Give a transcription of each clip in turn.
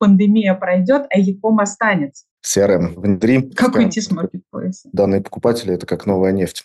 пандемия пройдет, а e-com останется. CRM внедри. Как уйти с маркетплейса? Данные покупатели – это как новая нефть.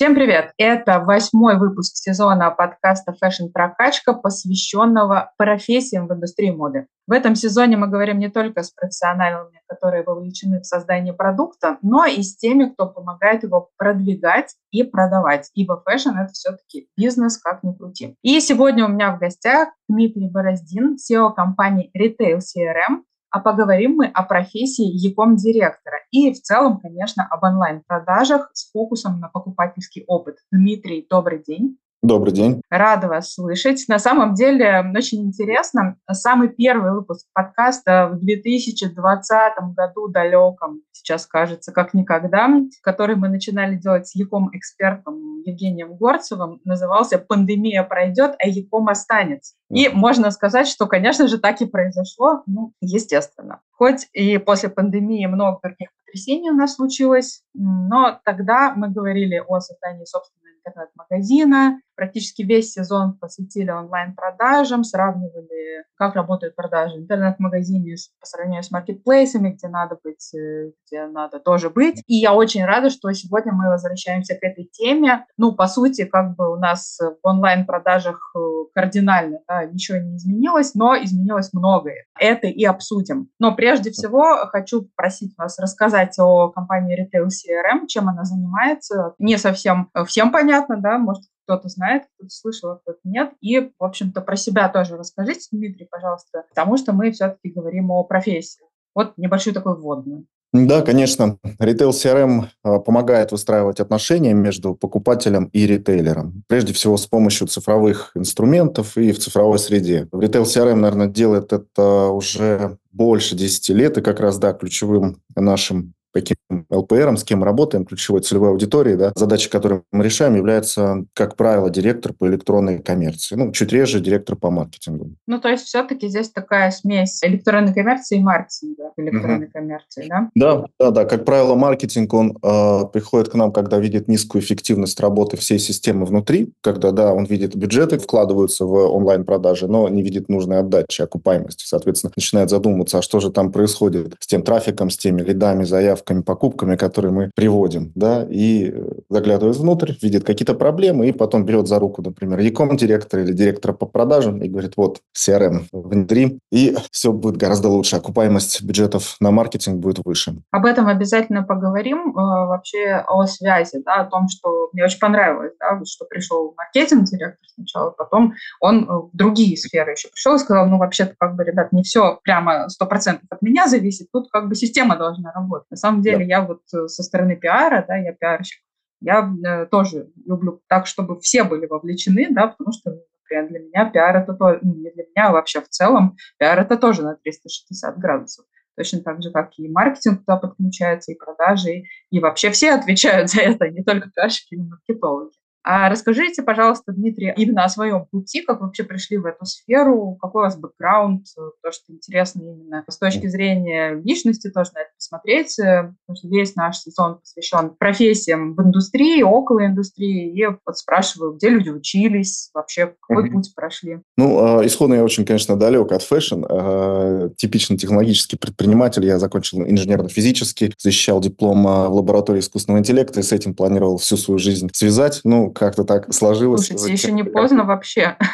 Всем привет! Это восьмой выпуск сезона подкаста Fashion Прокачка, посвященного профессиям в индустрии моды. В этом сезоне мы говорим не только с профессионалами, которые вовлечены в создание продукта, но и с теми, кто помогает его продвигать и продавать, ибо fashion – это все-таки бизнес, как ни крути. И сегодня у меня в гостях Дмитрий Бороздин, CEO компании Retail CRM, а поговорим мы о профессии Яком-директора и в целом, конечно, об онлайн-продажах с фокусом на покупательский опыт. Дмитрий, добрый день. Добрый день. Рада вас слышать. На самом деле очень интересно. Самый первый выпуск подкаста в 2020 году далеком, сейчас кажется, как никогда, который мы начинали делать с Яком-экспертом Евгением Горцевым, назывался «Пандемия пройдет, а Яком останется». И можно сказать, что, конечно же, так и произошло, ну, естественно. Хоть и после пандемии много других потрясений у нас случилось, но тогда мы говорили о создании собственного интернет-магазина, практически весь сезон посвятили онлайн-продажам, сравнивали, как работают продажи в интернет-магазине по сравнению с маркетплейсами, где надо быть, э, где надо тоже быть. И я очень рада, что сегодня мы возвращаемся к этой теме. Ну, по сути, как бы у нас в онлайн-продажах э, кардинально да, ничего не изменилось, но изменилось многое. Это и обсудим. Но прежде всего хочу попросить вас рассказать о компании Retail CRM, чем она занимается. Не совсем всем понятно, да, может, кто-то знает, кто-то слышал, а кто-то нет. И, в общем-то, про себя тоже расскажите, Дмитрий, пожалуйста, потому что мы все-таки говорим о профессии. Вот небольшой такой вводный. Да, конечно. Retail CRM а, помогает выстраивать отношения между покупателем и ритейлером. Прежде всего с помощью цифровых инструментов и в цифровой среде. Retail CRM, наверное, делает это уже больше 10 лет, и как раз, да, ключевым нашим каким ЛПРом, с кем работаем, ключевой целевой аудитории, да, задача, которую мы решаем, является, как правило, директор по электронной коммерции. Ну, чуть реже директор по маркетингу. Ну, то есть все-таки здесь такая смесь электронной коммерции и маркетинга электронной угу. коммерции, да? Да, да, да. Как правило, маркетинг, он э, приходит к нам, когда видит низкую эффективность работы всей системы внутри, когда, да, он видит бюджеты, вкладываются в онлайн-продажи, но не видит нужной отдачи, окупаемости. Соответственно, начинает задумываться, а что же там происходит с тем трафиком, с теми лидами, заявками, заявками, покупками, которые мы приводим, да, и э, заглядывает внутрь, видит какие-то проблемы, и потом берет за руку, например, яком директора или директора по продажам и говорит, вот, CRM внедри, и все будет гораздо лучше, окупаемость бюджетов на маркетинг будет выше. Об этом обязательно поговорим, э, вообще о связи, да, о том, что мне очень понравилось, да, что пришел маркетинг-директор сначала, потом он э, в другие сферы еще пришел и сказал, ну, вообще-то, как бы, ребят, не все прямо 100% от меня зависит, тут как бы система должна работать. На самом деле, да. я вот э, со стороны пиара, да, я пиарщик, я э, тоже люблю так, чтобы все были вовлечены, да, потому что, например, для меня пиар это тоже, ну, не для меня, а вообще в целом, пиар это тоже на 360 градусов. Точно так же, как и маркетинг туда подключается, и продажи, и, и вообще все отвечают за это, не только пиарщики и маркетологи. А расскажите, пожалуйста, Дмитрий, именно о своем пути, как вы вообще пришли в эту сферу, какой у вас бэкграунд, то, что интересно именно с точки зрения личности, тоже на это посмотреть, э, потому что весь наш сезон посвящен профессиям в индустрии, около индустрии, и вот спрашиваю, где люди учились, вообще какой mm-hmm. путь прошли? Ну, а, исходно я очень, конечно, далек от fashion. А, типичный технологический предприниматель. Я закончил инженерно-физический, защищал диплом а, в лаборатории искусственного интеллекта и с этим планировал всю свою жизнь связать. Ну, как-то так сложилось. Слушайте, еще не поздно вообще.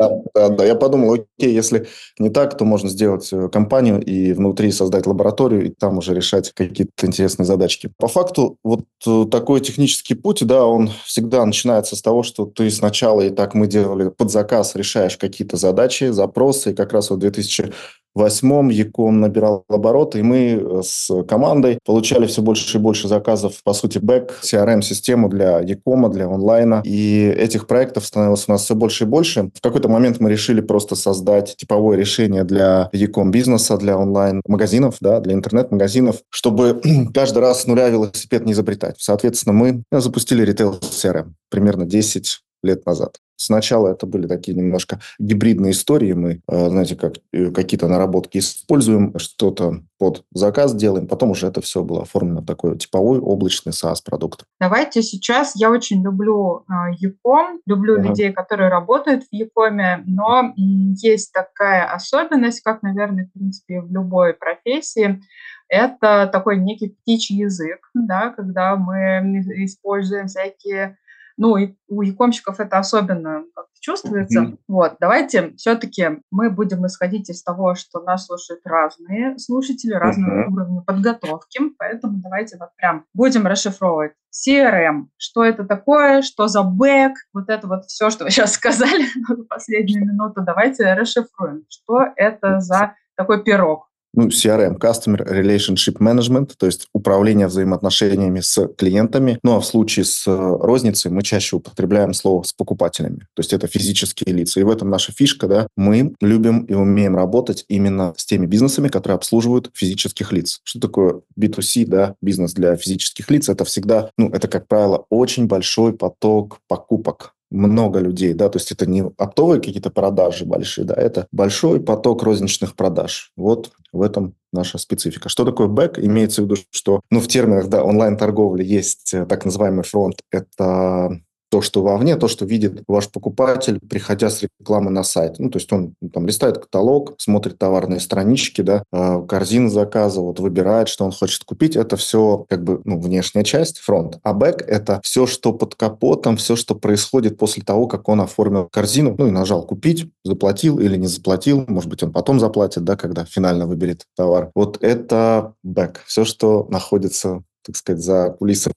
Да, да, да. Я подумал, окей, если не так, то можно сделать э, компанию и внутри создать лабораторию, и там уже решать какие-то интересные задачки. По факту, вот э, такой технический путь, да, он всегда начинается с того, что ты сначала, и так мы делали под заказ, решаешь какие-то задачи, запросы, и как раз вот 2000 восьмом Яком набирал обороты, и мы э, с командой получали все больше и больше заказов, по сути, бэк, CRM-систему для Якома, для онлайна. И этих проектов становилось у нас все больше и больше. В какой-то момент мы решили просто создать типовое решение для Яком бизнеса, для онлайн-магазинов, да, для интернет-магазинов, чтобы каждый раз с нуля велосипед не изобретать. Соответственно, мы запустили ритейл CRM примерно 10 лет назад. Сначала это были такие немножко гибридные истории. Мы, э, знаете, как э, какие-то наработки используем, что-то под заказ делаем. Потом уже это все было оформлено в такой типовой облачный SaaS-продукт. Давайте сейчас. Я очень люблю э, Яком, люблю uh-huh. людей, которые работают в Якоме, но есть такая особенность, как, наверное, в принципе, в любой профессии, это такой некий птичий язык, да, когда мы используем всякие ну, и у якомщиков это особенно чувствуется. Mm-hmm. Вот, давайте все-таки мы будем исходить из того, что нас слушают разные слушатели, разного mm-hmm. уровня подготовки, поэтому давайте вот прям будем расшифровывать. CRM, что это такое, что за бэк, вот это вот все, что вы сейчас сказали в последнюю минуту, давайте расшифруем, что это за такой пирог ну, CRM, Customer Relationship Management, то есть управление взаимоотношениями с клиентами. Ну, а в случае с э, розницей мы чаще употребляем слово с покупателями. То есть это физические лица. И в этом наша фишка, да. Мы любим и умеем работать именно с теми бизнесами, которые обслуживают физических лиц. Что такое B2C, да, бизнес для физических лиц? Это всегда, ну, это, как правило, очень большой поток покупок много людей, да, то есть это не оптовые какие-то продажи большие, да, это большой поток розничных продаж. Вот в этом наша специфика. Что такое бэк? Имеется в виду, что, ну, в терминах, да, онлайн-торговли есть э, так называемый фронт. Это то, что вовне, то, что видит ваш покупатель, приходя с рекламы на сайт. Ну, то есть он там листает каталог, смотрит товарные странички, да, э, корзину заказа, вот выбирает, что он хочет купить. Это все как бы ну, внешняя часть, фронт. А бэк – это все, что под капотом, все, что происходит после того, как он оформил корзину, ну и нажал «купить», заплатил или не заплатил, может быть, он потом заплатит, да, когда финально выберет товар. Вот это бэк, все, что находится так сказать, за кулисами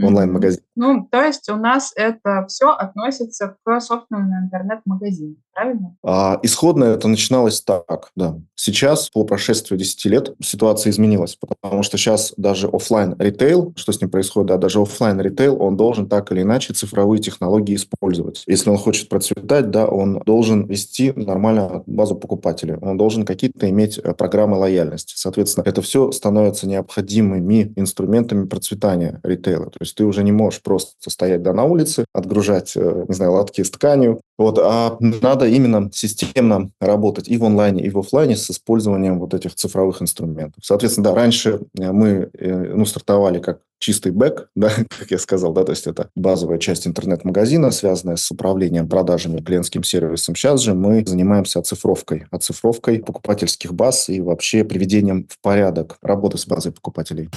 онлайн-магазин. Ну, то есть у нас это все относится к собственному интернет-магазину, правильно? А, исходно это начиналось так, да. Сейчас, по прошествию 10 лет, ситуация изменилась, потому что сейчас даже офлайн ритейл, что с ним происходит, да, даже офлайн ритейл, он должен так или иначе цифровые технологии использовать. Если он хочет процветать, да, он должен вести нормальную базу покупателей, он должен какие-то иметь э, программы лояльности. Соответственно, это все становится необходимыми инструментами процветания ритейла. То есть ты уже не можешь просто стоять да, на улице, отгружать, э, не знаю, лотки с тканью. Вот, а надо именно системно работать и в онлайне, и в офлайне с использованием вот этих цифровых инструментов. Соответственно, да, раньше э, мы э, ну, стартовали как чистый бэк, да, как я сказал, да, то есть это базовая часть интернет-магазина, связанная с управлением продажами, клиентским сервисом. Сейчас же мы занимаемся оцифровкой, оцифровкой покупательских баз и вообще приведением в порядок работы с базой покупателей.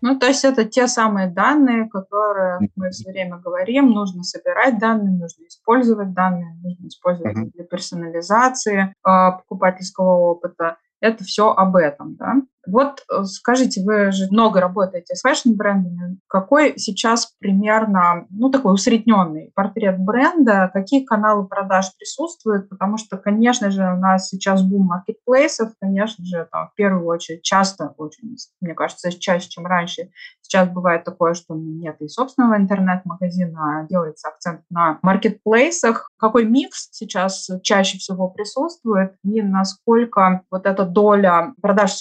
Ну, то есть это те самые данные, которые мы все время говорим, нужно собирать данные, нужно использовать данные, нужно использовать uh-huh. для персонализации э, покупательского опыта. Это все об этом, да. Вот э, скажите, вы же много работаете с fashion-брендами. Какой сейчас примерно, ну, такой усредненный портрет бренда? Какие каналы продаж присутствуют? Потому что, конечно же, у нас сейчас бум маркетплейсов, конечно же, там, в первую очередь, часто очень, мне кажется, чаще, чем раньше, Сейчас бывает такое, что нет и собственного интернет-магазина, а делается акцент на маркетплейсах. Какой микс сейчас чаще всего присутствует и насколько вот эта доля продаж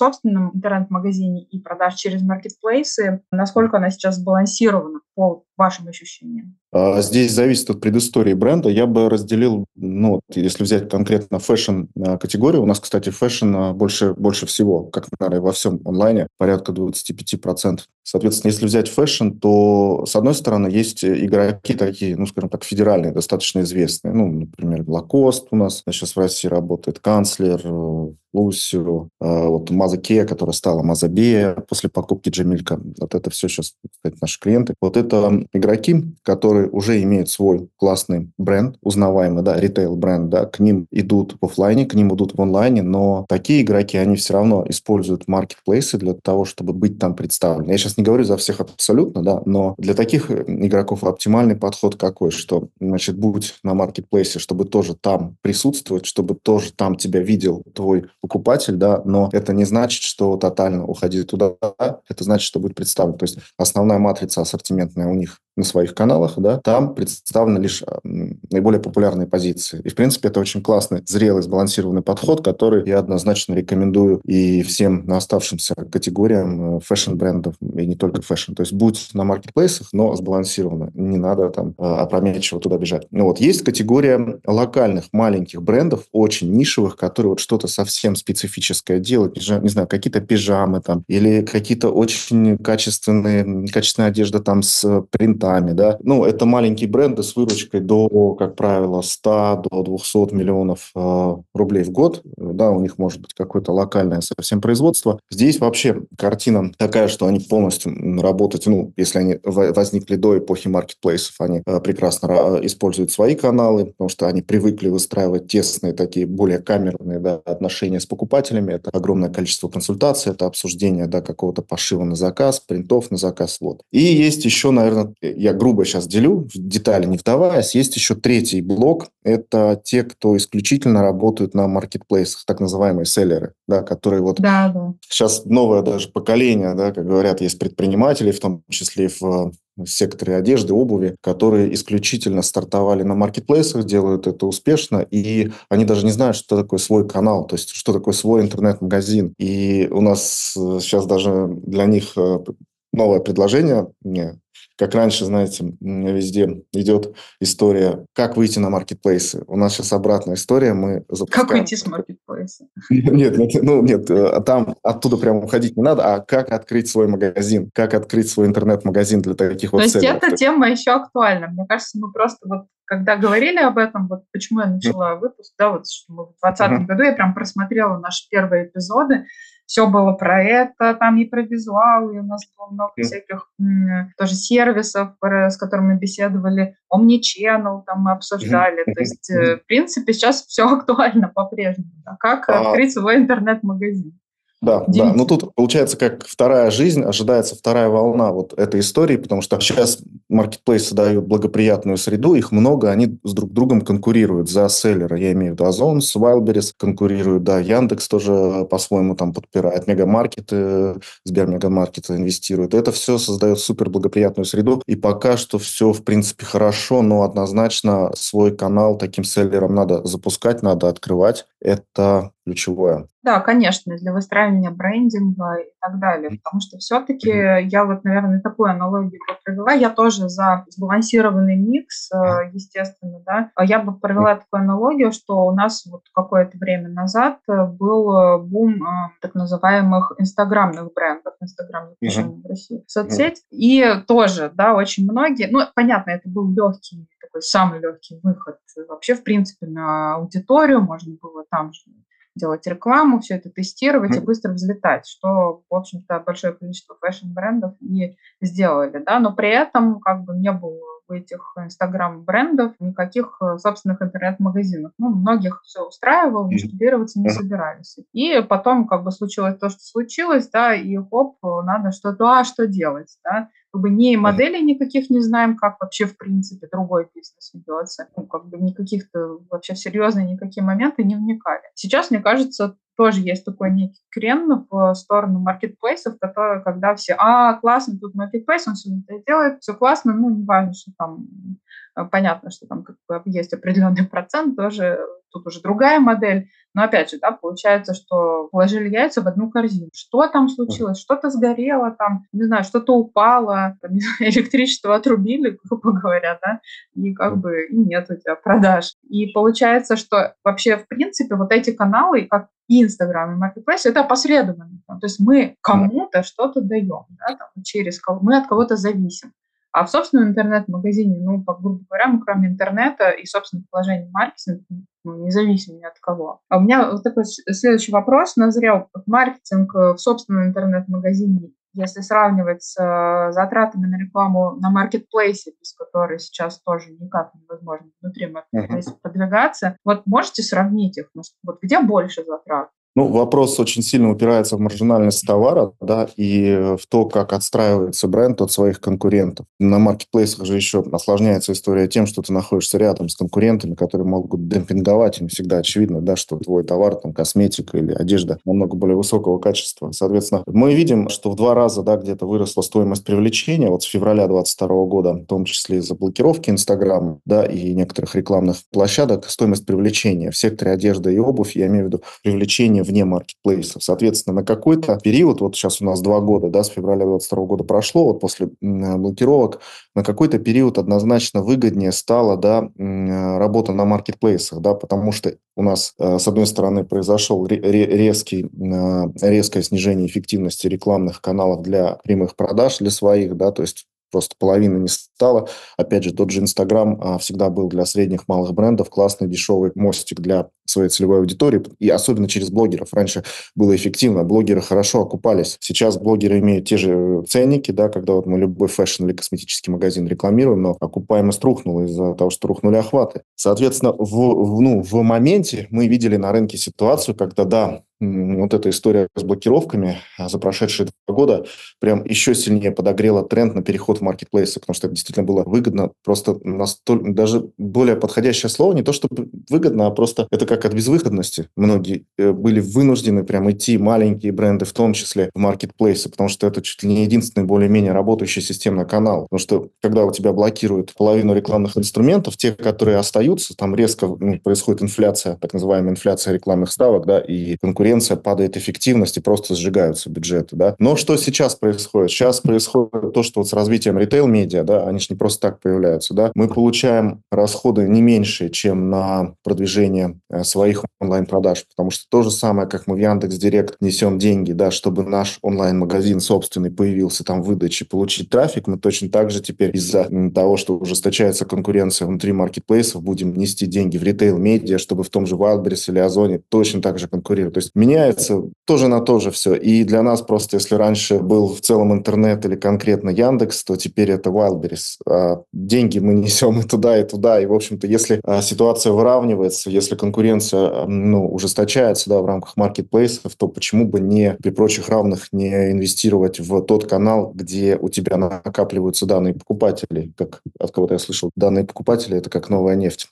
интернет-магазине и продаж через маркетплейсы, насколько она сейчас сбалансирована по вашим ощущениям? А, здесь зависит от предыстории бренда. Я бы разделил, ну, если взять конкретно fashion-категорию, а, у нас, кстати, fashion а, больше, больше всего, как, наверное, во всем онлайне, порядка 25%. Соответственно, если взять fashion, то, с одной стороны, есть игроки такие, ну, скажем так, федеральные, достаточно известные. Ну, например, Lacoste у нас сейчас в России работает, Канцлер, Лусио, вот Маза Кея, которая стала Мазабея после покупки Джамилька. Вот это все сейчас, кстати, наши клиенты. Вот это игроки, которые уже имеют свой классный бренд, узнаваемый, да, ритейл-бренд, да, к ним идут в офлайне, к ним идут в онлайне, но такие игроки, они все равно используют маркетплейсы для того, чтобы быть там представлены. Я сейчас не говорю за всех абсолютно, да, но для таких игроков оптимальный подход какой, что, значит, будь на маркетплейсе, чтобы тоже там присутствовать, чтобы тоже там тебя видел твой покупатель, да, но это не значит, что тотально уходить туда, это значит, что будет представлен. То есть основная матрица ассортиментная у них на своих каналах, да, там представлены лишь наиболее популярные позиции. И, в принципе, это очень классный, зрелый, сбалансированный подход, который я однозначно рекомендую и всем оставшимся категориям э, fashion-брендов, и не только fashion. То есть будь на маркетплейсах, но сбалансированно. Не надо там э, опрометчиво туда бежать. Ну, вот. Есть категория локальных маленьких брендов, очень нишевых, которые вот что-то совсем специфическое делают. Не знаю, какие-то пижамы там или какие-то очень качественные, качественная одежда там с принтами, да. Ну, это маленькие бренды с выручкой до, как правило, 100 до 200 миллионов э, рублей в год. Да, у них может быть какое-то локальное совсем производство. Здесь вообще картина такая, что они полностью работают, ну, если они возникли до эпохи маркетплейсов, они э, прекрасно э, используют свои каналы, потому что они привыкли выстраивать тесные такие более камерные да, отношения с покупателями. Это огромное количество консультаций, это обсуждение да, какого-то пошива на заказ, принтов на заказ. Вот. И есть еще, наверное, я грубо сейчас делю, в детали не вдаваясь, есть еще третий блок. Это те, кто исключительно работают на маркетплейсах, так называемые селлеры, да, которые вот да, да. сейчас новое даже поколение, да, как говорят, есть предприниматели, в том числе в в секторе одежды, обуви, которые исключительно стартовали на маркетплейсах, делают это успешно, и они даже не знают, что такое свой канал, то есть что такое свой интернет-магазин. И у нас сейчас даже для них э, новое предложение, как раньше, знаете, везде идет история, как выйти на маркетплейсы. У нас сейчас обратная история, мы запускаем... Как выйти с маркетплейса? Нет, нет, ну нет, э, там оттуда прямо уходить не надо, а как открыть свой магазин, как открыть свой интернет-магазин для таких вот целей. То есть эта тема еще актуальна. Мне кажется, мы просто вот когда говорили об этом, вот почему я начала выпуск, да, вот что мы в 2020 году я прям просмотрела наши первые эпизоды, все было про это, там и про визуал, и у нас было много mm. всяких м, тоже сервисов, с которыми мы беседовали, Omnichannel там мы обсуждали. То есть, mm. в принципе, сейчас все актуально по-прежнему. Да? Как а... открыть свой интернет-магазин. Да, да. Ну тут получается как вторая жизнь, ожидается вторая волна вот этой истории, потому что сейчас маркетплейсы дают благоприятную среду, их много, они с друг другом конкурируют за селлера. Я имею в виду Озон Wildberries конкурируют, да, Яндекс тоже по-своему там подпирает, мегамаркеты, Сбермегамаркеты инвестируют. Это все создает супер благоприятную среду, и пока что все, в принципе, хорошо, но однозначно свой канал таким селлером надо запускать, надо открывать. Это ключевое. Да, конечно, для выстраивания брендинга и так далее, потому что все-таки я вот, наверное, такую аналогию бы провела. Я тоже за сбалансированный микс, э, естественно, да. А я бы провела такую аналогию, что у нас вот какое-то время назад э, был э, бум так называемых инстаграмных брендов, инстаграм запрещенный в России, соцсеть, и тоже, да, очень многие, ну, понятно, это был легкий такой самый легкий выход вообще, в принципе, на аудиторию, можно было там же делать рекламу, все это тестировать и быстро взлетать, что, в общем-то, большое количество фэшн-брендов и сделали, да, но при этом как бы не было у этих инстаграм-брендов никаких э, собственных интернет-магазинов. Ну, многих все устраивало, масштабироваться не собирались. И потом как бы случилось то, что случилось, да, и хоп, надо что-то, а что делать, да, как бы ни моделей никаких не знаем, как вообще в принципе другой бизнес ведется. Ну, как бы никаких-то вообще в серьезные никакие моменты не вникали. Сейчас, мне кажется, тоже есть такой некий крен в сторону маркетплейсов, которые, когда все, а, классно, тут маркетплейс, он все это делает, все классно, ну, не важно, что там, э, понятно, что там как бы есть определенный процент, тоже тут уже другая модель, но опять же, да, получается, что положили яйца в одну корзину. Что там случилось? Что-то сгорело там, не знаю, что-то упало, там, знаю, электричество отрубили, грубо говоря, да, и как бы и нет у тебя продаж. И получается, что вообще, в принципе, вот эти каналы, как и Инстаграм, и Marketplace, это опосредованно. То есть мы кому-то что-то даем, да, там, через кого мы от кого-то зависим. А в собственном интернет-магазине, ну, по грубо говоря, мы кроме интернета и собственных положений маркетинга, ну, независимо ни от кого. А у меня вот такой следующий вопрос назрел. Маркетинг в собственном интернет-магазине если сравнивать с э, затратами на рекламу на маркетплейсе, без которой сейчас тоже никак невозможно внутри маркетплейса uh-huh. продвигаться, вот можете сравнить их? Вот где больше затрат? Ну, вопрос очень сильно упирается в маржинальность товара, да, и в то, как отстраивается бренд от своих конкурентов. На маркетплейсах же еще осложняется история тем, что ты находишься рядом с конкурентами, которые могут демпинговать, и не всегда очевидно, да, что твой товар, там, косметика или одежда намного более высокого качества. Соответственно, мы видим, что в два раза, да, где-то выросла стоимость привлечения, вот с февраля 2022 года, в том числе из-за блокировки Инстаграма, да, и некоторых рекламных площадок, стоимость привлечения в секторе одежды и обувь, я имею в виду привлечение вне маркетплейсов. Соответственно, на какой-то период, вот сейчас у нас два года, да, с февраля 2022 года прошло, вот после блокировок, на какой-то период однозначно выгоднее стала, да, работа на маркетплейсах, да, потому что у нас, э, с одной стороны, произошел резкий, э, резкое снижение эффективности рекламных каналов для прямых продаж, для своих, да, то есть просто половины не стало. Опять же, тот же Инстаграм а, всегда был для средних малых брендов классный дешевый мостик для своей целевой аудитории, и особенно через блогеров. Раньше было эффективно, блогеры хорошо окупались. Сейчас блогеры имеют те же ценники, да, когда вот мы любой fashion или косметический магазин рекламируем, но окупаемость рухнула из-за того, что рухнули охваты. Соответственно, в, в, ну, в моменте мы видели на рынке ситуацию, когда, да, вот эта история с блокировками а, за прошедшие два года прям еще сильнее подогрела тренд на переход в маркетплейсы, потому что это действительно было выгодно, просто настолько, даже более подходящее слово, не то чтобы выгодно, а просто это как от безвыходности. Многие э, были вынуждены прям идти, маленькие бренды в том числе, в маркетплейсы, потому что это чуть ли не единственный более-менее работающий системный канал. Потому что когда у тебя блокируют половину рекламных инструментов, те, которые остаются, там резко ну, происходит инфляция, так называемая инфляция рекламных ставок, да, и конкуренция конкуренция, падает эффективность и просто сжигаются бюджеты. Да? Но что сейчас происходит? Сейчас происходит то, что вот с развитием ритейл-медиа, да, они же не просто так появляются. Да? Мы получаем расходы не меньше, чем на продвижение э, своих онлайн-продаж, потому что то же самое, как мы в Яндекс Директ несем деньги, да, чтобы наш онлайн-магазин собственный появился там в выдаче, получить трафик, мы точно так же теперь из-за того, что ужесточается конкуренция внутри маркетплейсов, будем нести деньги в ритейл-медиа, чтобы в том же Wildberries или Озоне точно так же конкурировать. То есть меняется тоже на то же все. И для нас просто, если раньше был в целом интернет или конкретно Яндекс, то теперь это Wildberries. А деньги мы несем и туда, и туда. И, в общем-то, если а, ситуация выравнивается, если конкуренция ну, ужесточается да, в рамках маркетплейсов, то почему бы не при прочих равных не инвестировать в тот канал, где у тебя накапливаются данные покупателей, как от кого-то я слышал, данные покупателей – это как новая нефть.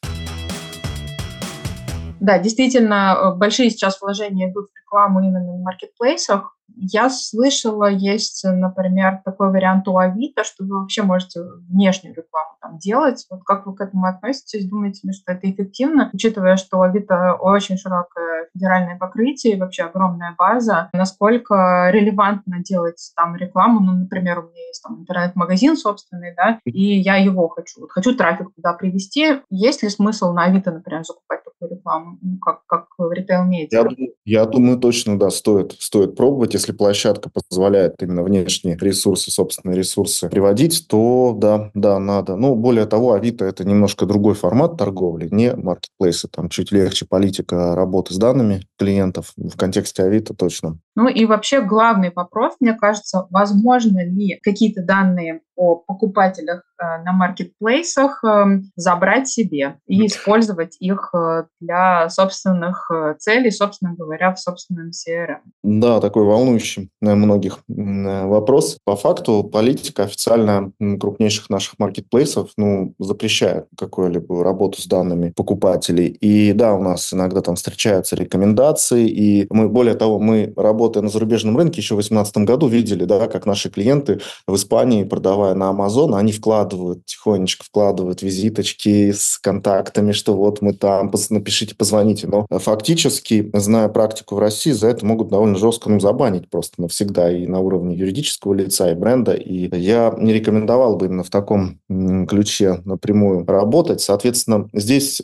Да, действительно, э, большие сейчас вложения идут в рекламу именно на маркетплейсах. Я слышала, есть, например, такой вариант у Авито, что вы вообще можете внешнюю рекламу там делать. Вот как вы к этому относитесь? Думаете ли, что это эффективно, учитывая, что у Авито очень широкое федеральное покрытие и вообще огромная база? Насколько релевантно делать там рекламу? Ну, например, у меня есть там интернет-магазин собственный, да, и я его хочу. Вот хочу трафик туда привести. Есть ли смысл на Авито, например, закупать такую рекламу, ну, как, как в ритейл-медиа? Я, я думаю, точно, да, стоит, стоит пробовать если площадка позволяет именно внешние ресурсы, собственные ресурсы приводить, то да, да, надо. Ну, более того, Авито – это немножко другой формат торговли, не маркетплейсы. Там чуть легче политика работы с данными клиентов. В контексте Авито точно. Ну и вообще главный вопрос, мне кажется, возможно ли какие-то данные о покупателях э, на маркетплейсах эм, забрать себе и использовать их э, для собственных э, целей, собственно говоря, в собственном CRM. Да, такой волнующий многих вопрос. По факту политика официально крупнейших наших маркетплейсов ну, запрещает какую-либо работу с данными покупателей. И да, у нас иногда там встречаются рекомендации, и мы, более того, мы, работая на зарубежном рынке, еще в 2018 году видели, да, как наши клиенты в Испании продавая на Amazon, они вкладывают, тихонечко вкладывают визиточки с контактами, что вот мы там, напишите, позвоните. Но фактически, зная практику в России, за это могут довольно жестко ну, забанить просто навсегда и на уровне юридического лица, и бренда. И я не рекомендовал бы именно в таком ключе напрямую работать. Соответственно, здесь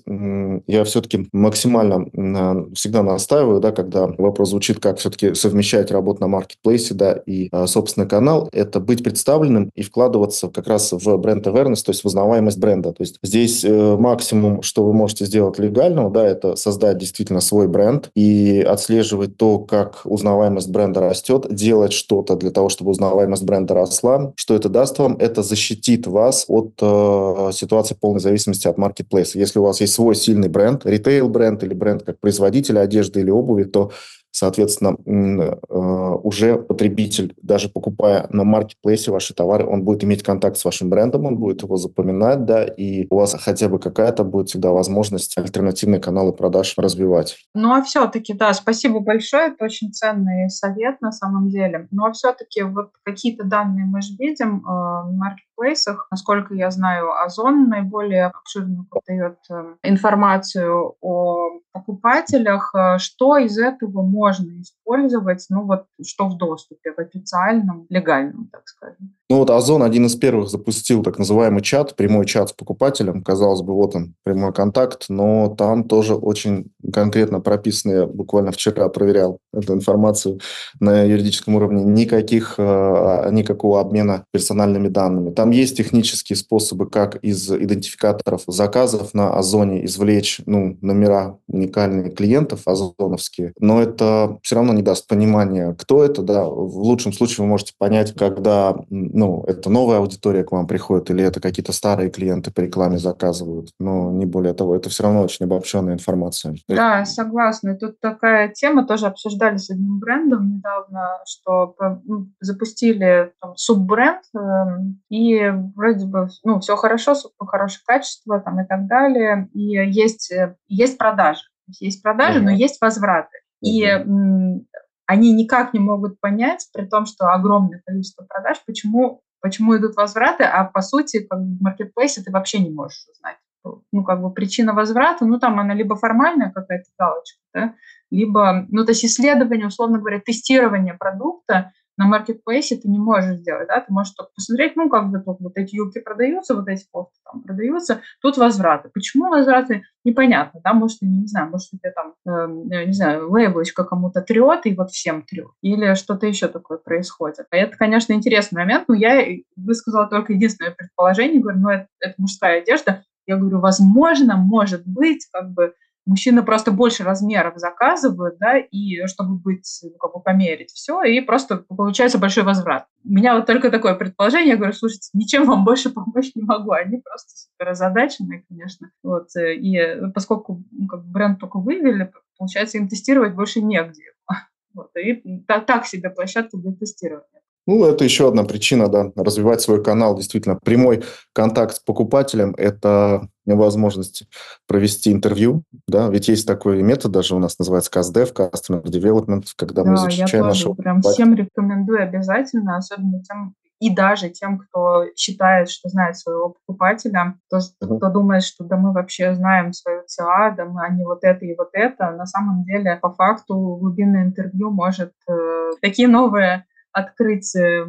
я все-таки максимально всегда настаиваю, да, когда вопрос звучит, как все-таки совмещать работу на маркетплейсе да, и а, собственный канал, это быть представленным и вкладывать вкладываться как раз в бренд awareness, то есть в узнаваемость бренда. То есть здесь э, максимум, что вы можете сделать легального, да, это создать действительно свой бренд и отслеживать то, как узнаваемость бренда растет, делать что-то для того, чтобы узнаваемость бренда росла. Что это даст вам? Это защитит вас от э, ситуации полной зависимости от маркетплейса. Если у вас есть свой сильный бренд, ритейл-бренд или бренд как производитель одежды или обуви, то Соответственно, э, уже потребитель, даже покупая на маркетплейсе ваши товары, он будет иметь контакт с вашим брендом, он будет его запоминать, да, и у вас хотя бы какая-то будет всегда возможность альтернативные каналы продаж развивать. Ну, а все-таки, да, спасибо большое, это очень ценный совет на самом деле. Ну, а все-таки вот какие-то данные мы же видим э, в маркетплейсах. Насколько я знаю, Озон наиболее обширно подает э, информацию о покупателях. Э, что из этого можно использовать, ну вот что в доступе, в официальном, легальном, так скажем? Ну вот Озон один из первых запустил так называемый чат, прямой чат с покупателем. Казалось бы, вот он, прямой контакт, но там тоже очень конкретно прописано, я буквально вчера проверял эту информацию на юридическом уровне, никаких, э, никакого обмена персональными данными. Там есть технические способы, как из идентификаторов заказов на Озоне извлечь ну, номера уникальные клиентов озоновские, но это все равно не даст понимания, кто это. Да. В лучшем случае вы можете понять, когда ну, это новая аудитория к вам приходит, или это какие-то старые клиенты по рекламе заказывают. Но не более того, это все равно очень обобщенная информация. Да, согласна. Тут такая тема тоже обсуждали с одним брендом недавно, что запустили там, суббренд, э, и вроде бы ну, все хорошо, хорошее качество там, и так далее. И есть, э, есть продажи. Есть продажи, uh-huh. но есть возвраты. Uh-huh. И они никак не могут понять, при том, что огромное количество продаж, почему, почему идут возвраты, а по сути, как в маркетплейсе ты вообще не можешь узнать. Ну, как бы причина возврата, ну, там она либо формальная какая-то галочка, да, либо, ну, то есть исследование, условно говоря, тестирование продукта, на маркетплейсе ты не можешь сделать, да, ты можешь только посмотреть, ну, как бы тут вот эти юбки продаются, вот эти кофты там продаются, тут возвраты. Почему возвраты? Непонятно, да, может, не знаю, может, тебе там, э, не знаю, лейблочка кому-то трет, и вот всем трет, или что-то еще такое происходит. А это, конечно, интересный момент, но я высказала только единственное предположение, говорю, ну, это, это мужская одежда, я говорю, возможно, может быть, как бы мужчины просто больше размеров заказывают, да, и чтобы быть, ну, как бы померить все, и просто получается большой возврат. У меня вот только такое предположение, я говорю, слушайте, ничем вам больше помочь не могу, они просто супер озадаченные, конечно, вот, э, и поскольку ну, как бренд только вывели, получается, им тестировать больше негде. Вот, и так, так себе площадка для тестирования. Ну, это еще одна причина, да, развивать свой канал. Действительно, прямой контакт с покупателем – это возможность провести интервью, да, ведь есть такой метод, даже у нас называется CastDev, Customer Development, когда да, мы изучаем тоже прям всем рекомендую обязательно, особенно тем, и даже тем, кто считает, что знает своего покупателя, кто, uh-huh. кто думает, что да мы вообще знаем свою ЦА, да мы, не вот это и вот это, на самом деле по факту глубинное интервью может э, такие новые открыть э,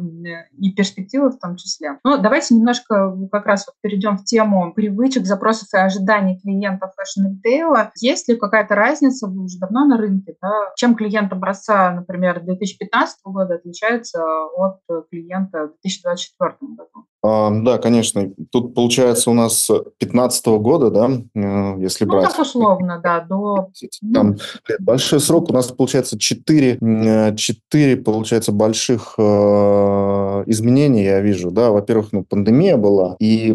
и перспективы в том числе. Ну, давайте немножко как раз вот перейдем в тему привычек, запросов и ожиданий клиентов fashion-ритейла. Есть ли какая-то разница, вы уже давно на рынке, да? чем клиент образца, например, 2015 года отличается от клиента 2024 году? А, да, конечно. Тут получается у нас 15 года, да, э, если ну, брать. Ну, так условно, да, до... Там большой срок. У нас получается 4, 4 получается, больших э, изменений я вижу, да. Во-первых, ну, пандемия была, и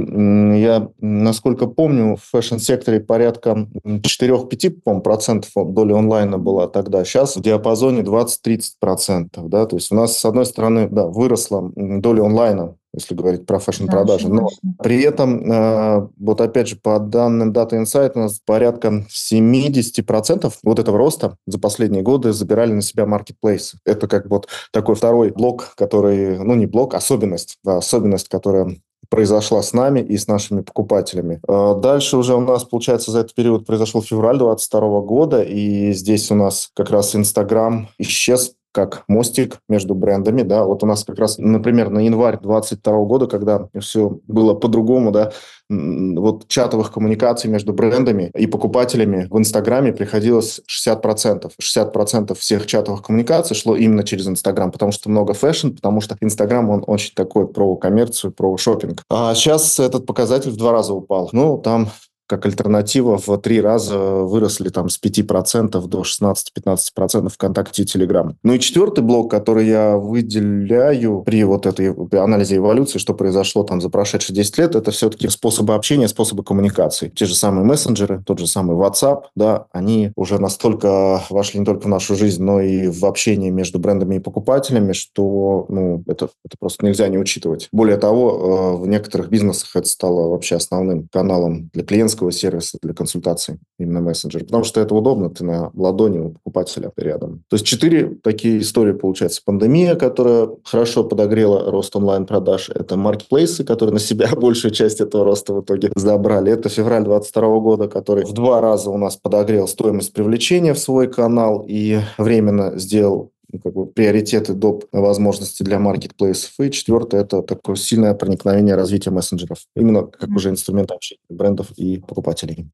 я, насколько помню, в fashion-секторе порядка 4-5 процентов доли онлайна была тогда. Сейчас в диапазоне 20-30 процентов, да. То есть у нас, с одной стороны, да, выросла доля онлайна если говорить про fashion-продажи. Да, Но при этом, э, вот опять же, по данным Data Insight, у нас порядка 70% вот этого роста за последние годы забирали на себя маркетплейсы. Это как вот такой второй блок, который, ну не блок, особенность, да, особенность, которая произошла с нами и с нашими покупателями. Э, дальше уже у нас, получается, за этот период произошел февраль 2022 года, и здесь у нас как раз Инстаграм исчез как мостик между брендами, да, вот у нас как раз, например, на январь 22 года, когда все было по-другому, да, вот чатовых коммуникаций между брендами и покупателями в Инстаграме приходилось 60%. 60% всех чатовых коммуникаций шло именно через Инстаграм, потому что много fashion, потому что Инстаграм, он очень такой про коммерцию, про шопинг. А сейчас этот показатель в два раза упал. Ну, там как альтернатива в три раза выросли там с 5% до 16-15% ВКонтакте и Телеграм. Ну и четвертый блок, который я выделяю при вот этой анализе эволюции, что произошло там за прошедшие 10 лет, это все-таки способы общения, способы коммуникации. Те же самые мессенджеры, тот же самый WhatsApp, да, они уже настолько вошли не только в нашу жизнь, но и в общение между брендами и покупателями, что ну, это, это просто нельзя не учитывать. Более того, э, в некоторых бизнесах это стало вообще основным каналом для клиентского сервиса, для консультаций, именно мессенджер. Потому что это удобно, ты на ладони у покупателя рядом. То есть четыре такие истории, получается. Пандемия, которая хорошо подогрела рост онлайн-продаж. Это маркетплейсы, которые на себя большую часть этого роста в итоге забрали. Это февраль 2022 года, который в два раза у нас подогрел стоимость привлечения в свой канал и временно сделал как бы приоритеты доп. возможности для маркетплейсов. И четвертое – это такое сильное проникновение развития мессенджеров. Именно как уже инструмент общения брендов и покупателей.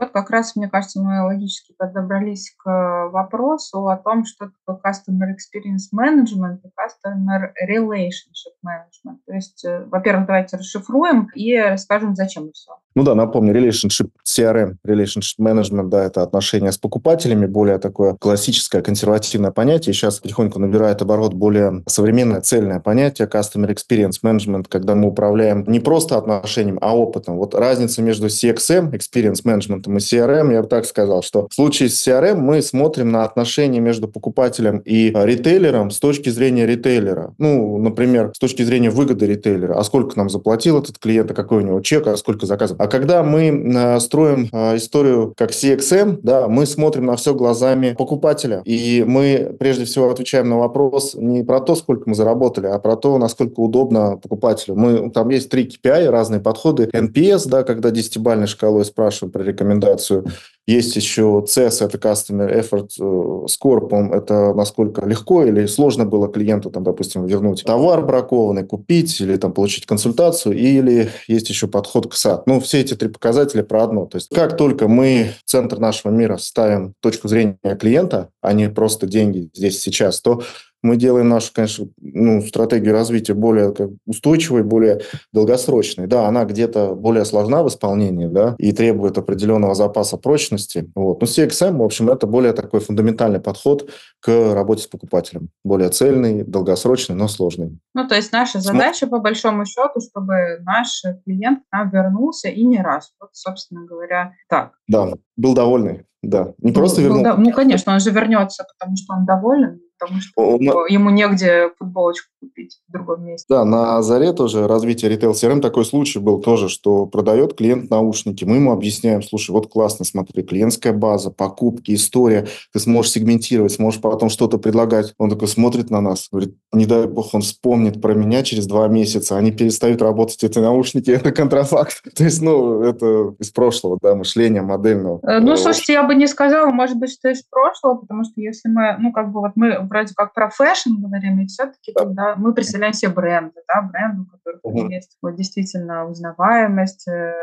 Вот как раз, мне кажется, мы логически подобрались к вопросу о том, что такое Customer Experience Management и Customer Relationship Management. То есть, э, во-первых, давайте расшифруем и расскажем, зачем это все. Ну да, напомню, relationship CRM, relationship management, да, это отношения с покупателями, более такое классическое консервативное понятие. Сейчас потихоньку набирает оборот более современное цельное понятие customer experience management, когда мы управляем не просто отношением, а опытом. Вот разница между CXM, experience management и CRM, я бы так сказал, что в случае с CRM мы смотрим на отношения между покупателем и ритейлером с точки зрения ритейлера. Ну, например, с точки зрения выгоды ритейлера. А сколько нам заплатил этот клиент, а какой у него чек, а сколько заказов. А когда мы э, строим э, историю как CXM, да, мы смотрим на все глазами покупателя. И мы прежде всего отвечаем на вопрос не про то, сколько мы заработали, а про то, насколько удобно покупателю. Мы, там есть три KPI, разные подходы. NPS, да, когда десятибальной шкалой спрашиваем про рекомендацию. Есть еще CES, это Customer Effort э, Score, это насколько легко или сложно было клиенту, там, допустим, вернуть товар бракованный, купить или там, получить консультацию, или есть еще подход к SAT. Ну, все эти три показателя про одно. То есть как только мы в центр нашего мира ставим точку зрения клиента, а не просто деньги здесь сейчас, то мы делаем нашу, конечно, ну, стратегию развития более как, устойчивой, более долгосрочной. Да, она где-то более сложна в исполнении, да, и требует определенного запаса прочности. Вот. Но CXM, в общем, это более такой фундаментальный подход к работе с покупателем. Более цельный, долгосрочный, но сложный. Ну, то есть наша задача, по большому счету, чтобы наш клиент к нам вернулся и не раз. Вот, собственно говоря, так. Да, был довольный. Да, не просто ну, вернулся. Ну, конечно, он же вернется, потому что он доволен, потому что он... ему негде футболочку купить в другом месте. Да, на заре тоже развитие ритейл CRM такой случай был тоже, что продает клиент наушники. Мы ему объясняем, слушай, вот классно, смотри, клиентская база, покупки, история, ты сможешь сегментировать, сможешь потом что-то предлагать. Он такой смотрит на нас, говорит, не дай бог, он вспомнит про меня через два месяца, они перестают работать, эти наушники, это контрафакт. То есть, ну, это из прошлого, да, мышления модельного. Э, ну, слушайте, я бы не сказала, может быть, что из прошлого, потому что если мы, ну, как бы вот мы вроде как про fashion говорим, и все-таки да. когда мы представляем себе бренды, да, бренды, у которых угу. есть вот действительно узнаваемость, э,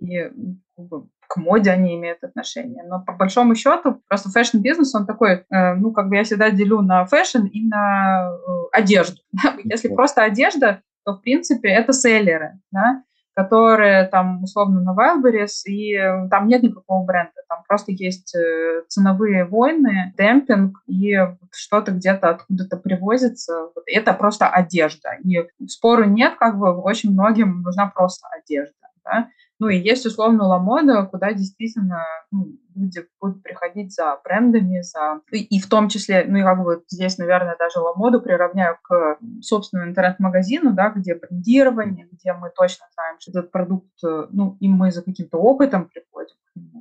и к моде они имеют отношение. Но по большому счету просто fashion-бизнес, он такой, э, ну, как бы я всегда делю на fashion и на э, одежду. Если просто одежда, то, в принципе, это селлеры, да, которые там условно на Wildberries, и э, там нет никакого бренда, там просто есть э, ценовые войны, демпинг, и что-то где-то откуда-то привозится. Вот это просто одежда. И спору нет, как бы очень многим нужна просто одежда. Да? Ну и есть условно Ламода, куда действительно ну, люди будут приходить за брендами, за и, и в том числе, ну и как бы здесь, наверное, даже Ламоду приравняю к собственному интернет-магазину, да, где брендирование, где мы точно знаем, что этот продукт, э, ну и мы за каким-то опытом приходим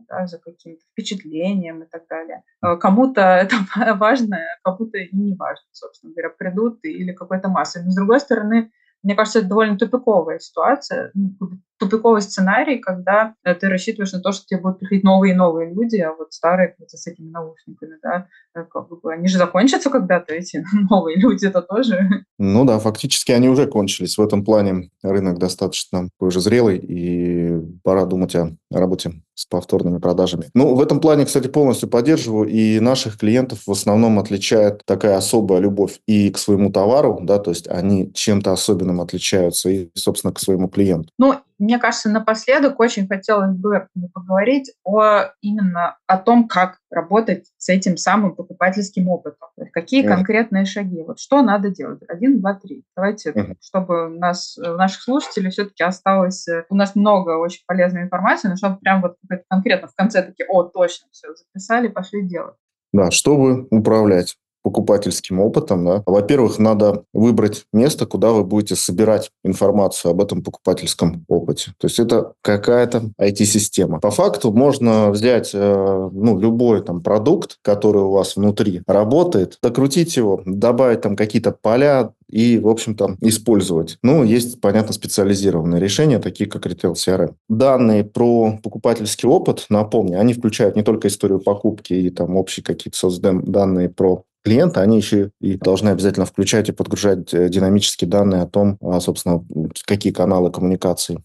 да, за каким-то впечатлением и так далее. Э, кому-то это важно, кому-то и не важно, собственно говоря, придут или какой-то массой. Но с другой стороны, мне кажется, это довольно тупиковая ситуация, ну, тупиковый сценарий, когда э, ты рассчитываешь на то, что тебе будут приходить новые и новые люди, а вот старые с этими наушниками, да, э, как бы, они же закончатся когда-то, эти новые люди, это тоже. Ну да, фактически они уже кончились. В этом плане рынок достаточно уже зрелый, и пора думать о работе с повторными продажами. Ну, в этом плане, кстати, полностью поддерживаю, и наших клиентов в основном отличает такая особая любовь и к своему товару, да, то есть они чем-то особенным отличаются и, собственно, к своему клиенту. Ну, мне кажется, напоследок очень хотелось бы поговорить о именно о том, как работать с этим самым покупательским опытом. Какие mm. конкретные шаги? Вот что надо делать? Один, два, три. Давайте, mm. чтобы у нас, у наших слушателей все-таки осталось... Э, у нас много очень полезной информации, но чтобы прям вот конкретно в конце такие, о, точно, все, записали, пошли делать. Да, чтобы управлять покупательским опытом, да, во-первых, надо выбрать место, куда вы будете собирать информацию об этом покупательском опыте. То есть это какая-то IT-система. По факту можно взять э, ну, любой там продукт, который у вас внутри работает, докрутить его, добавить там какие-то поля, и, в общем-то, использовать. Ну, есть, понятно, специализированные решения, такие как Retail CRM. Данные про покупательский опыт, напомню, они включают не только историю покупки и там общие какие-то соцданные про клиента, они еще и должны обязательно включать и подгружать э, динамические данные о том, а, собственно, какие каналы коммуникации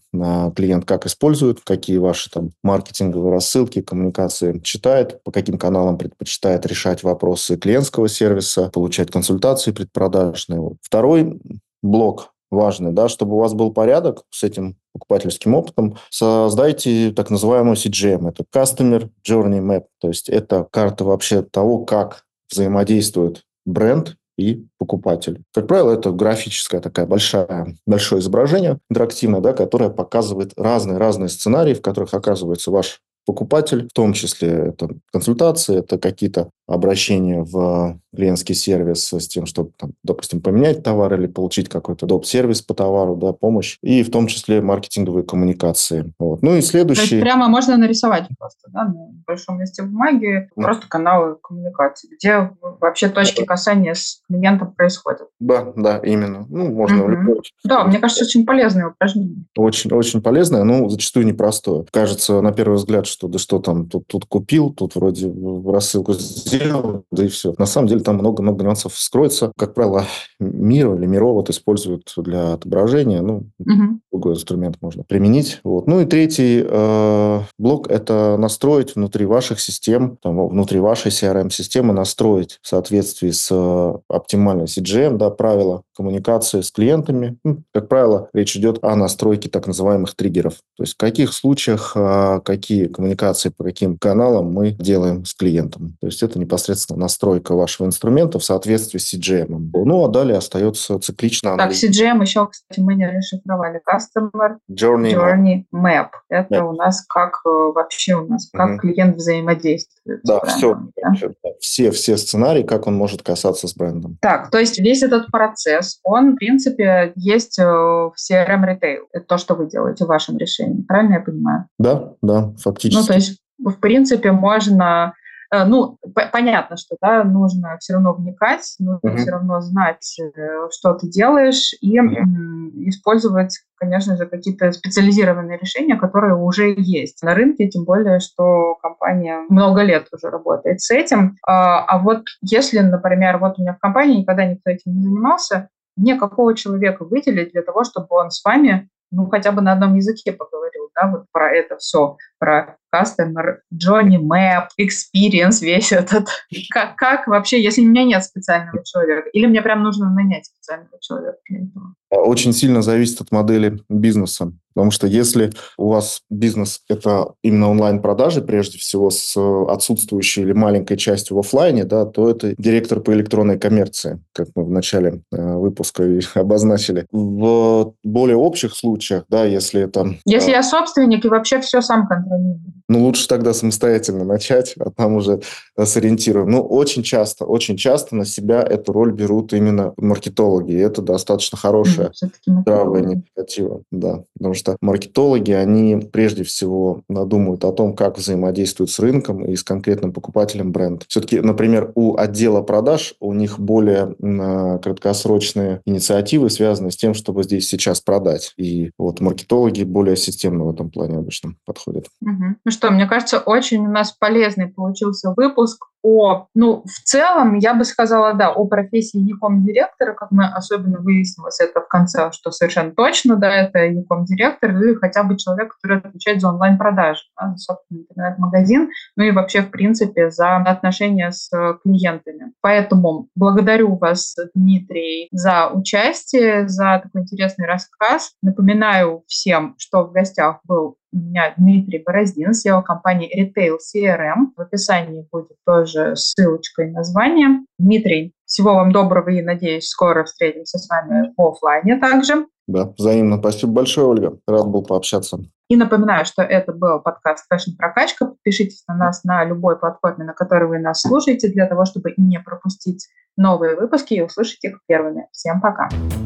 клиент как использует, какие ваши там маркетинговые рассылки, коммуникации читает, по каким каналам предпочитает решать вопросы клиентского сервиса, получать консультации предпродажные. Второй блок важный, да, чтобы у вас был порядок с этим покупательским опытом, создайте так называемую CGM. Это Customer Journey Map. То есть это карта вообще того, как взаимодействует бренд и покупатель. Как правило, это графическое такая большая, большое изображение интерактивное, да, которое показывает разные-разные сценарии, в которых оказывается ваш покупатель, в том числе это консультации, это какие-то обращения в клиентский сервис с тем, чтобы, там, допустим, поменять товар или получить какой-то доп. сервис по товару, да, помощь, и в том числе маркетинговые коммуникации. Вот. Ну и следующий... То есть прямо можно нарисовать просто, да, на большом листе бумаги, да. просто каналы коммуникации, где вообще точки касания с клиентом происходят. Да, да, именно. Ну, можно угу. любой... Да, мне кажется, очень полезное упражнение. Очень, очень полезное, но зачастую непростое. Кажется, на первый взгляд, что да что там, тут, тут купил, тут вроде рассылку сделал, да и все. На самом деле там много-много нюансов скроется. Как правило, Мир или Миро вот используют для отображения, ну, угу. другой инструмент можно применить. Вот. Ну и третий э, блок – это настроить внутри ваших систем, там, внутри вашей CRM-системы настроить в соответствии с э, оптимальной CGM, да, правила коммуникации с клиентами. Ну, как правило, речь идет о настройке так называемых триггеров. То есть в каких случаях, э, какие коммуникации по каким каналам мы делаем с клиентом. То есть это непосредственно настройка вашего инструмента в соответствии с CGM. Ну, а далее остается циклично. Так, CGM еще, кстати, мы не расшифровали. Customer Journey, Journey Map. Это Map. у нас как э, вообще у нас, как угу. клиент взаимодействует. Да, все, да? все, все сценарии, как он может касаться с брендом. Так, то есть весь этот процесс, он, в принципе, есть э, в CRM Retail. Это то, что вы делаете в вашем решении. Правильно я понимаю? Да, да, фактически. Ну, то есть, в принципе, можно Э, ну, понятно, что да, нужно все равно вникать, нужно mm-hmm. все равно знать, э, что ты делаешь, и mm-hmm. использовать, конечно же, какие-то специализированные решения, которые уже есть на рынке, тем более, что компания много лет уже работает с этим. А, а вот если, например, вот у меня в компании никогда никто этим не занимался, мне какого человека выделить для того, чтобы он с вами ну, хотя бы на одном языке поговорил, да, вот про это все, про customer journey map, experience, весь этот. Как, как вообще, если у меня нет специального человека, или мне прям нужно нанять специального человека для этого? Очень сильно зависит от модели бизнеса. Потому что если у вас бизнес – это именно онлайн-продажи, прежде всего, с отсутствующей или маленькой частью в офлайне, да, то это директор по электронной коммерции, как мы в начале э, выпуска и обозначили. В более общих случаях, да, если это… Если э, я собственник и вообще все сам контролирую. Ну, лучше тогда самостоятельно начать, а там уже сориентируем. Ну, очень часто, очень часто на себя эту роль берут именно маркетологи, и это достаточно хорошая, здравая инициатива, да, потому что маркетологи, они прежде всего думают о том, как взаимодействуют с рынком и с конкретным покупателем бренд. Все-таки, например, у отдела продаж у них более а, краткосрочные инициативы, связанные с тем, чтобы здесь сейчас продать. И вот маркетологи более системно в этом плане обычно подходят. Угу. Ну что, мне кажется, очень у нас полезный получился выпуск о, ну, в целом, я бы сказала, да, о профессии e директора, как мы особенно выяснилось это в конце, что совершенно точно, да, это e директор или хотя бы человек, который отвечает за онлайн-продажи, да, за собственный интернет-магазин, ну и вообще, в принципе, за отношения с клиентами. Поэтому благодарю вас, Дмитрий, за участие, за такой интересный рассказ. Напоминаю всем, что в гостях был меня Дмитрий Бороздин, SEO компании Retail CRM. В описании будет тоже ссылочка и название. Дмитрий, всего вам доброго и, надеюсь, скоро встретимся с вами в офлайне также. Да, взаимно. Спасибо большое, Ольга. Рад был пообщаться. И напоминаю, что это был подкаст Fashion Прокачка. Подпишитесь на нас на любой платформе, на которой вы нас слушаете, для того, чтобы не пропустить новые выпуски и услышать их первыми. Всем пока! Пока.